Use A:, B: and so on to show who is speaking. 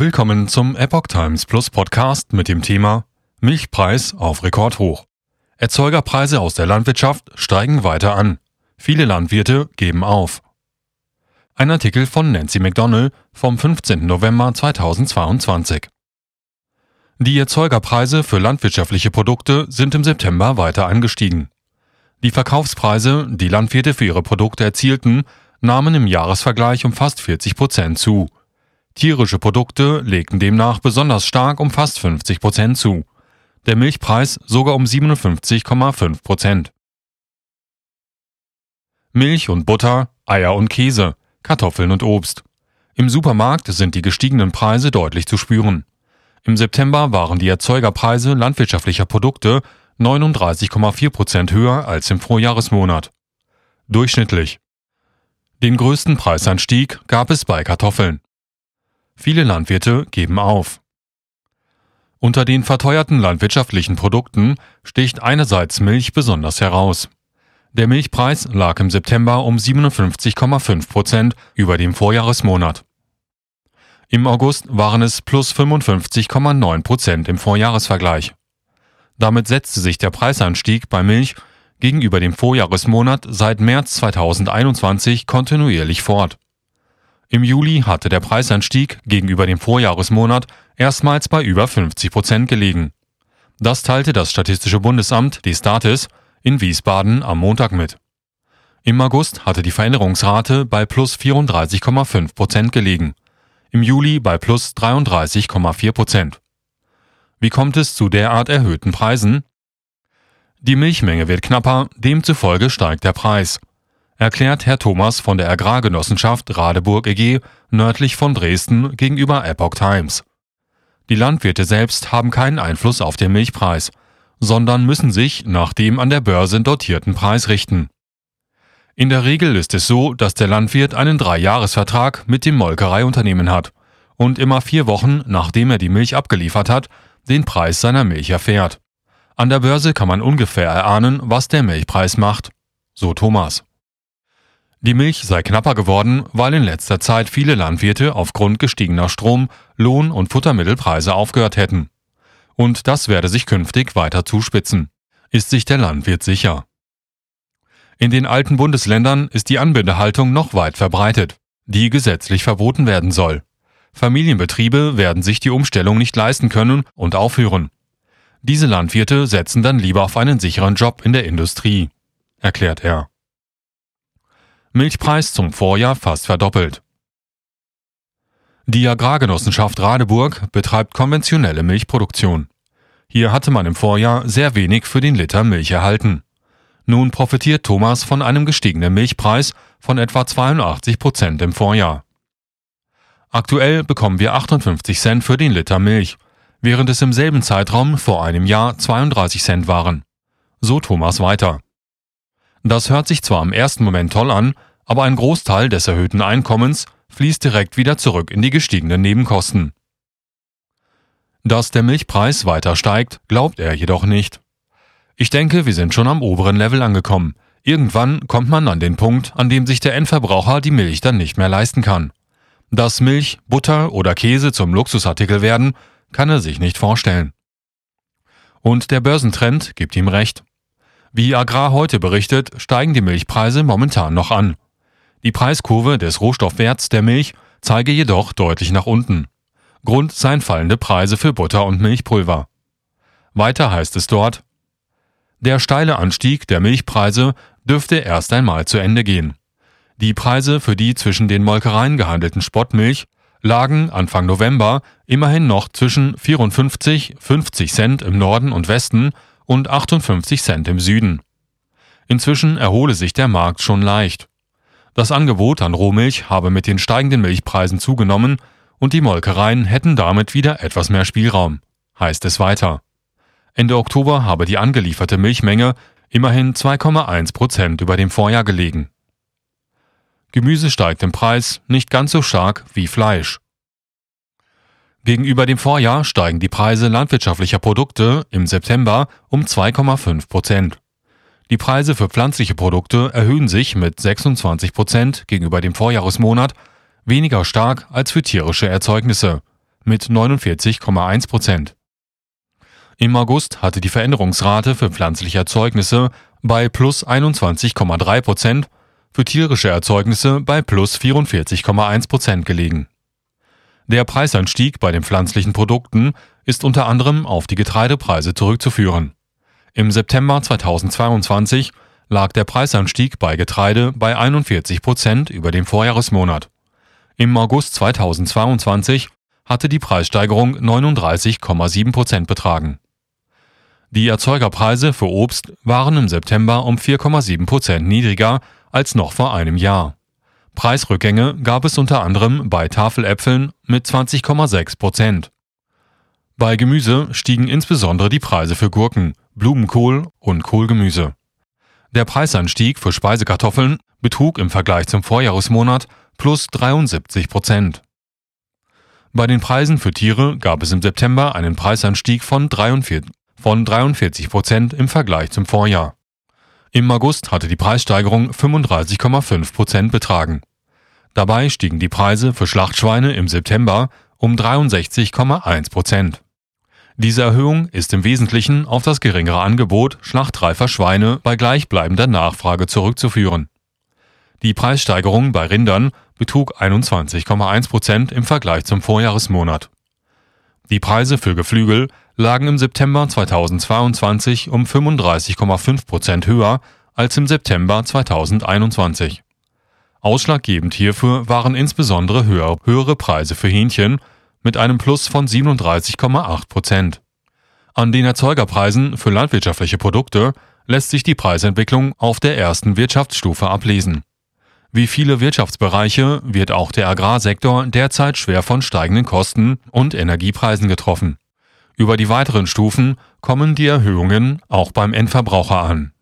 A: Willkommen zum Epoch Times Plus Podcast mit dem Thema Milchpreis auf Rekordhoch. Erzeugerpreise aus der Landwirtschaft steigen weiter an. Viele Landwirte geben auf. Ein Artikel von Nancy McDonnell vom 15. November 2022. Die Erzeugerpreise für landwirtschaftliche Produkte sind im September weiter angestiegen. Die Verkaufspreise, die Landwirte für ihre Produkte erzielten, nahmen im Jahresvergleich um fast 40 Prozent zu. Tierische Produkte legten demnach besonders stark um fast 50 Prozent zu, der Milchpreis sogar um 57,5 Prozent. Milch und Butter, Eier und Käse, Kartoffeln und Obst. Im Supermarkt sind die gestiegenen Preise deutlich zu spüren. Im September waren die Erzeugerpreise landwirtschaftlicher Produkte 39,4 Prozent höher als im Vorjahresmonat. Durchschnittlich. Den größten Preisanstieg gab es bei Kartoffeln. Viele Landwirte geben auf. Unter den verteuerten landwirtschaftlichen Produkten sticht einerseits Milch besonders heraus. Der Milchpreis lag im September um 57,5 Prozent über dem Vorjahresmonat. Im August waren es plus 55,9 Prozent im Vorjahresvergleich. Damit setzte sich der Preisanstieg bei Milch gegenüber dem Vorjahresmonat seit März 2021 kontinuierlich fort. Im Juli hatte der Preisanstieg gegenüber dem Vorjahresmonat erstmals bei über 50 Prozent gelegen. Das teilte das Statistische Bundesamt, die Statis, in Wiesbaden am Montag mit. Im August hatte die Veränderungsrate bei plus 34,5 Prozent gelegen, im Juli bei plus 33,4 Prozent. Wie kommt es zu derart erhöhten Preisen? Die Milchmenge wird knapper, demzufolge steigt der Preis erklärt Herr Thomas von der Agrargenossenschaft Radeburg EG nördlich von Dresden gegenüber Epoch Times. Die Landwirte selbst haben keinen Einfluss auf den Milchpreis, sondern müssen sich nach dem an der Börse dotierten Preis richten. In der Regel ist es so, dass der Landwirt einen Dreijahresvertrag mit dem Molkereiunternehmen hat und immer vier Wochen, nachdem er die Milch abgeliefert hat, den Preis seiner Milch erfährt. An der Börse kann man ungefähr erahnen, was der Milchpreis macht. So Thomas. Die Milch sei knapper geworden, weil in letzter Zeit viele Landwirte aufgrund gestiegener Strom-, Lohn- und Futtermittelpreise aufgehört hätten. Und das werde sich künftig weiter zuspitzen, ist sich der Landwirt sicher. In den alten Bundesländern ist die Anbindehaltung noch weit verbreitet, die gesetzlich verboten werden soll. Familienbetriebe werden sich die Umstellung nicht leisten können und aufhören. Diese Landwirte setzen dann lieber auf einen sicheren Job in der Industrie, erklärt er. Milchpreis zum Vorjahr fast verdoppelt. Die Agrargenossenschaft Radeburg betreibt konventionelle Milchproduktion. Hier hatte man im Vorjahr sehr wenig für den Liter Milch erhalten. Nun profitiert Thomas von einem gestiegenen Milchpreis von etwa 82 Prozent im Vorjahr. Aktuell bekommen wir 58 Cent für den Liter Milch, während es im selben Zeitraum vor einem Jahr 32 Cent waren. So Thomas weiter. Das hört sich zwar im ersten Moment toll an, aber ein Großteil des erhöhten Einkommens fließt direkt wieder zurück in die gestiegenen Nebenkosten. Dass der Milchpreis weiter steigt, glaubt er jedoch nicht. Ich denke, wir sind schon am oberen Level angekommen. Irgendwann kommt man an den Punkt, an dem sich der Endverbraucher die Milch dann nicht mehr leisten kann. Dass Milch, Butter oder Käse zum Luxusartikel werden, kann er sich nicht vorstellen. Und der Börsentrend gibt ihm recht. Wie Agrar heute berichtet, steigen die Milchpreise momentan noch an. Die Preiskurve des Rohstoffwerts der Milch zeige jedoch deutlich nach unten. Grund seien fallende Preise für Butter und Milchpulver. Weiter heißt es dort, der steile Anstieg der Milchpreise dürfte erst einmal zu Ende gehen. Die Preise für die zwischen den Molkereien gehandelten Spottmilch lagen Anfang November immerhin noch zwischen 54, 50 Cent im Norden und Westen und 58 Cent im Süden. Inzwischen erhole sich der Markt schon leicht. Das Angebot an Rohmilch habe mit den steigenden Milchpreisen zugenommen und die Molkereien hätten damit wieder etwas mehr Spielraum, heißt es weiter. Ende Oktober habe die angelieferte Milchmenge immerhin 2,1 Prozent über dem Vorjahr gelegen. Gemüse steigt im Preis nicht ganz so stark wie Fleisch. Gegenüber dem Vorjahr steigen die Preise landwirtschaftlicher Produkte im September um 2,5 Prozent. Die Preise für pflanzliche Produkte erhöhen sich mit 26 Prozent gegenüber dem Vorjahresmonat, weniger stark als für tierische Erzeugnisse, mit 49,1 Prozent. Im August hatte die Veränderungsrate für pflanzliche Erzeugnisse bei plus 21,3 Prozent, für tierische Erzeugnisse bei plus 44,1 Prozent gelegen. Der Preisanstieg bei den pflanzlichen Produkten ist unter anderem auf die Getreidepreise zurückzuführen. Im September 2022 lag der Preisanstieg bei Getreide bei 41 Prozent über dem Vorjahresmonat. Im August 2022 hatte die Preissteigerung 39,7 Prozent betragen. Die Erzeugerpreise für Obst waren im September um 4,7 Prozent niedriger als noch vor einem Jahr. Preisrückgänge gab es unter anderem bei Tafeläpfeln mit 20,6 Prozent. Bei Gemüse stiegen insbesondere die Preise für Gurken, Blumenkohl und Kohlgemüse. Der Preisanstieg für Speisekartoffeln betrug im Vergleich zum Vorjahresmonat plus 73 Prozent. Bei den Preisen für Tiere gab es im September einen Preisanstieg von 43, von 43 Prozent im Vergleich zum Vorjahr. Im August hatte die Preissteigerung 35,5 Prozent betragen. Dabei stiegen die Preise für Schlachtschweine im September um 63,1 Prozent. Diese Erhöhung ist im Wesentlichen auf das geringere Angebot schlachtreifer Schweine bei gleichbleibender Nachfrage zurückzuführen. Die Preissteigerung bei Rindern betrug 21,1 Prozent im Vergleich zum Vorjahresmonat. Die Preise für Geflügel lagen im September 2022 um 35,5 Prozent höher als im September 2021. Ausschlaggebend hierfür waren insbesondere höhere Preise für Hähnchen mit einem Plus von 37,8 Prozent. An den Erzeugerpreisen für landwirtschaftliche Produkte lässt sich die Preisentwicklung auf der ersten Wirtschaftsstufe ablesen. Wie viele Wirtschaftsbereiche wird auch der Agrarsektor derzeit schwer von steigenden Kosten und Energiepreisen getroffen. Über die weiteren Stufen kommen die Erhöhungen auch beim Endverbraucher an.